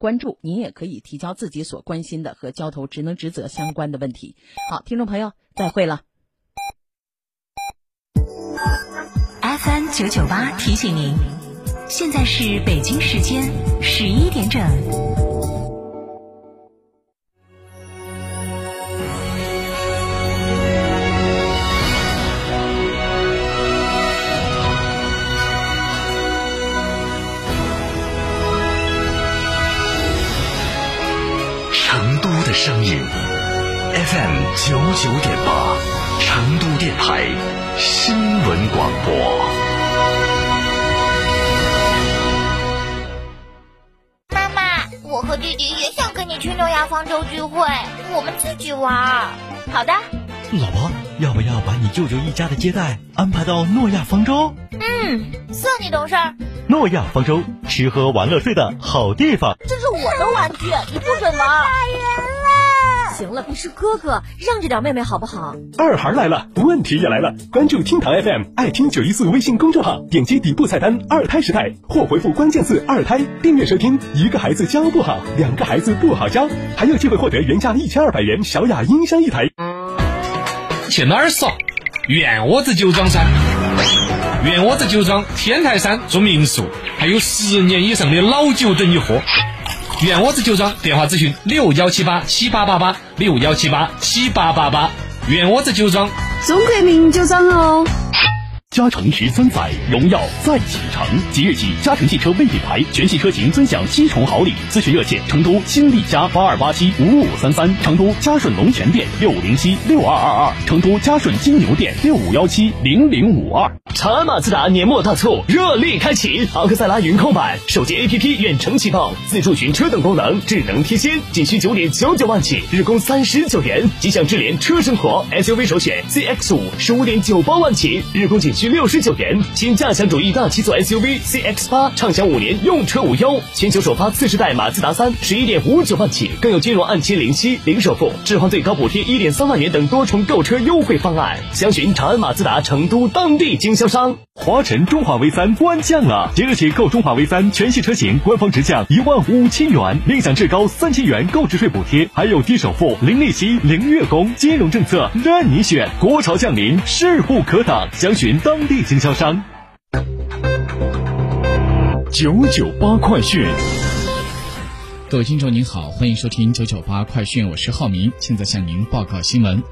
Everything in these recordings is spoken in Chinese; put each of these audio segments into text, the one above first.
关注，您也可以提交自己所关心的和交投职能职责相关的问题。好，听众朋友，再会了。FM 九九八提醒您，现在是北京时间十一点整。FM 九九点八，成都电台新闻广播。妈妈，我和弟弟也想跟你去诺亚方舟聚会，我们自己玩。好的。老婆，要不要把你舅舅一家的接待安排到诺亚方舟？嗯，算你懂事儿。诺亚方舟，吃喝玩乐睡的好地方。这是我的玩具，你不准玩。行了，你是哥哥，让着点妹妹好不好？二孩来了，问题也来了。关注厅堂 FM，爱听九一四微信公众号，点击底部菜单“二胎时代”或回复关键字“二胎”，订阅收听。一个孩子教不好，两个孩子不好教，还有机会获得原价一千二百元小雅音箱一台。去哪儿耍？圆窝子酒庄噻！圆窝子酒庄天台山住民宿，还有十年以上的老酒等你喝。圆窝子酒庄电话咨询六幺七八七八八八六幺七八七八八八，圆窝子酒庄，中国名酒庄哦。嘉诚十三载，荣耀再启程。即日起，嘉诚汽车 V 品牌全系车型尊享七重好礼。咨询热线：成都新力嘉八二八七五五三三，成都嘉顺龙泉店六五零七六二二二，成都嘉顺金牛店六五幺七零零五二。长安马自达年末大促热力开启，昂克赛拉云控版手机 APP 远程启动，自助寻车等功能智能贴心，仅需九点九九万起，日供三十九元。吉祥智联车生活 SUV 首选 CX 五十五点九八万起，日供仅需六十九元。新驾享主义大七座 SUV CX 八畅享五年用车无忧，全球首发次世代马自达三十一点五九万起，更有金融按揭零息零首付，置换最高补贴一点三万元等多重购车优惠方案。详询长安马自达成都当地经销商。华晨中华 V 三官降了，即日起购中华 V 三全系车型，官方直降一万五千元，另享至高三千元购置税补贴，还有低首付、零利息、零月供，金融政策任你选。国潮降临，势不可挡，详询当地经销商。九九八快讯，各位听众您好，欢迎收听九九八快讯，我是浩明，现在向您报告新闻。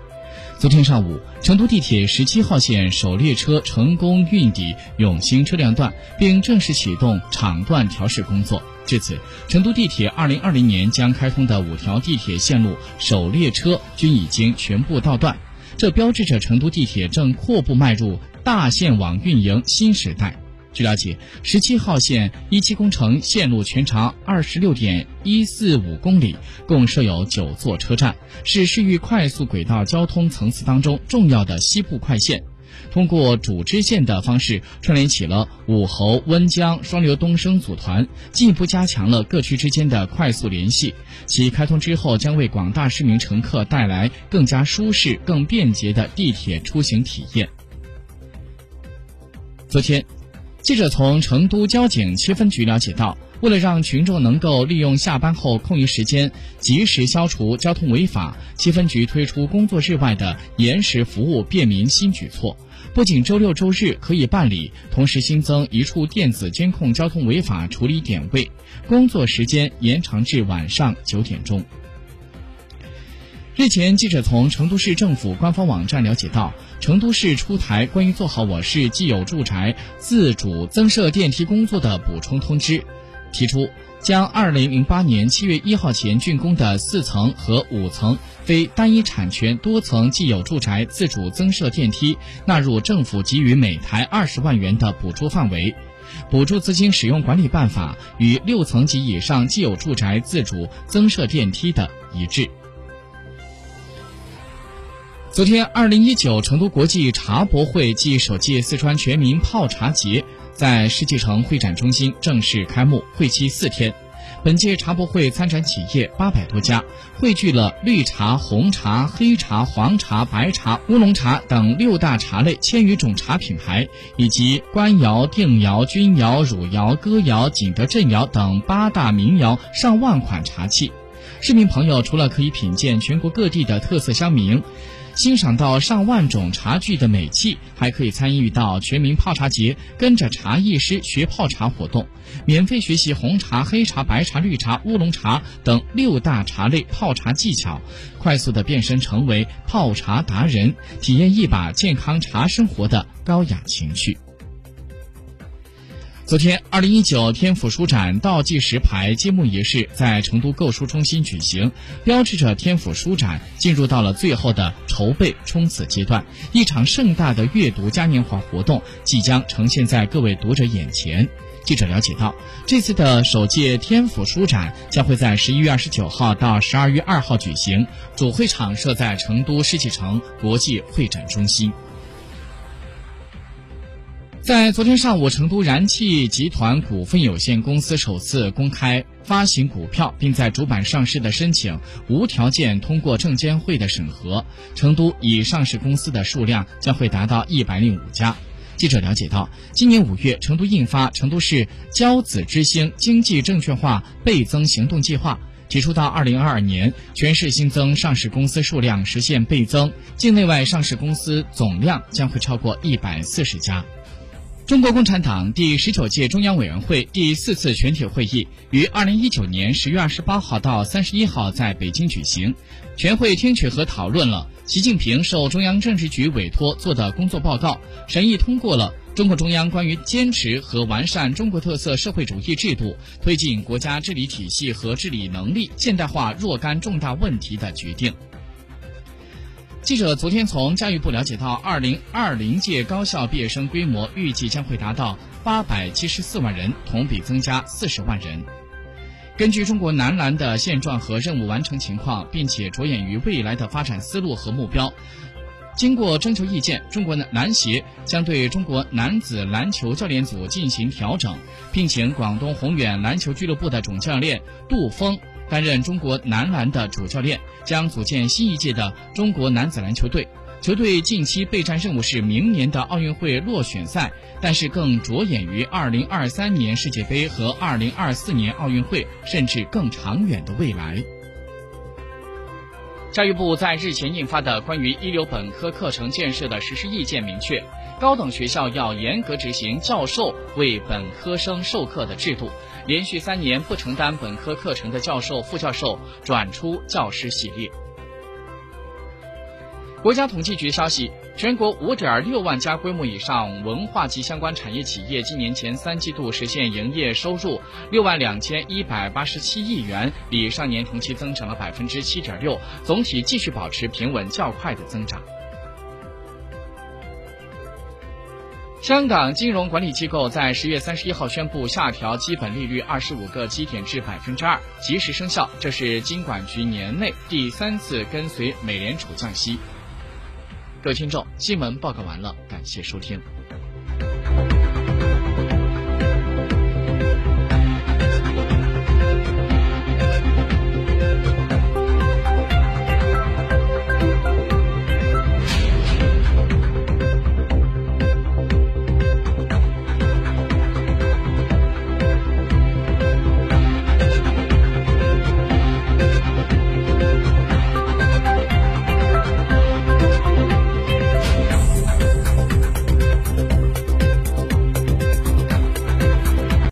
昨天上午，成都地铁十七号线首列车成功运抵永兴车辆段，并正式启动场段调试工作。至此，成都地铁二零二零年将开通的五条地铁线路首列车均已经全部到段，这标志着成都地铁正阔步迈入大线网运营新时代。据了解，十七号线一期工程线路全长二十六点一四五公里，共设有九座车站，是市域快速轨道交通层次当中重要的西部快线。通过主支线的方式串联起了武侯、温江双流东升组团，进一步加强了各区之间的快速联系。其开通之后，将为广大市民乘客带来更加舒适、更便捷的地铁出行体验。昨天。记者从成都交警七分局了解到，为了让群众能够利用下班后空余时间及时消除交通违法，七分局推出工作日外的延时服务便民新举措。不仅周六周日可以办理，同时新增一处电子监控交通违法处理点位，工作时间延长至晚上九点钟。日前，记者从成都市政府官方网站了解到，成都市出台关于做好我市既有住宅自主增设电梯工作的补充通知，提出将二零零八年七月一号前竣工的四层和五层非单一产权多层既有住宅自主增设电梯纳入政府给予每台二十万元的补助范围，补助资金使用管理办法与六层及以上既有住宅自主增设电梯的一致。昨天，二零一九成都国际茶博会暨首届四川全民泡茶节在世纪城会展中心正式开幕，会期四天。本届茶博会参展企业八百多家，汇聚了绿茶、红茶、黑茶、黄茶、白茶、乌龙茶等六大茶类千余种茶品牌，以及官窑、定窑、钧窑、汝窑、哥窑、景德镇窑等八大名窑上万款茶器。市民朋友除了可以品鉴全国各地的特色香茗。欣赏到上万种茶具的美器，还可以参与到全民泡茶节，跟着茶艺师学泡茶活动，免费学习红茶、黑茶、白茶、绿茶、乌龙茶等六大茶类泡茶技巧，快速的变身成为泡茶达人，体验一把健康茶生活的高雅情趣。昨天，二零一九天府书展倒计时牌揭幕仪式在成都购书中心举行，标志着天府书展进入到了最后的筹备冲刺阶段。一场盛大的阅读嘉年华活动即将呈现在各位读者眼前。记者了解到，这次的首届天府书展将会在十一月二十九号到十二月二号举行，主会场设在成都世纪城国际会展中心。在昨天上午，成都燃气集团股份有限公司首次公开发行股票，并在主板上市的申请无条件通过证监会的审核。成都已上市公司的数量将会达到一百零五家。记者了解到，今年五月，成都印发《成都市骄子之星经济证券化倍增行动计划》，提出到二零二二年，全市新增上市公司数量实现倍增，境内外上市公司总量将会超过一百四十家。中国共产党第十九届中央委员会第四次全体会议于二零一九年十月二十八号到三十一号在北京举行。全会听取和讨论了习近平受中央政治局委托做的工作报告，审议通过了中共中央关于坚持和完善中国特色社会主义制度、推进国家治理体系和治理能力现代化若干重大问题的决定。记者昨天从教育部了解到，二零二零届高校毕业生规模预计将会达到八百七十四万人，同比增加四十万人。根据中国男篮的现状和任务完成情况，并且着眼于未来的发展思路和目标，经过征求意见，中国男协将对中国男子篮球教练组进行调整，聘请广东宏远篮球俱乐部的总教练杜峰。担任中国男篮的主教练，将组建新一届的中国男子篮球队。球队近期备战任务是明年的奥运会落选赛，但是更着眼于2023年世界杯和2024年奥运会，甚至更长远的未来。教育部在日前印发的关于一流本科课程建设的实施意见明确，高等学校要严格执行教授为本科生授课的制度。连续三年不承担本科课程的教授、副教授转出教师系列。国家统计局消息，全国五点六万家规模以上文化及相关产业企业今年前三季度实现营业收入六万两千一百八十七亿元，比上年同期增长了百分之七点六，总体继续保持平稳较快的增长。香港金融管理机构在十月三十一号宣布下调基本利率二十五个基点至百分之二，及时生效。这是金管局年内第三次跟随美联储降息。各位听众，新闻报告完了，感谢收听。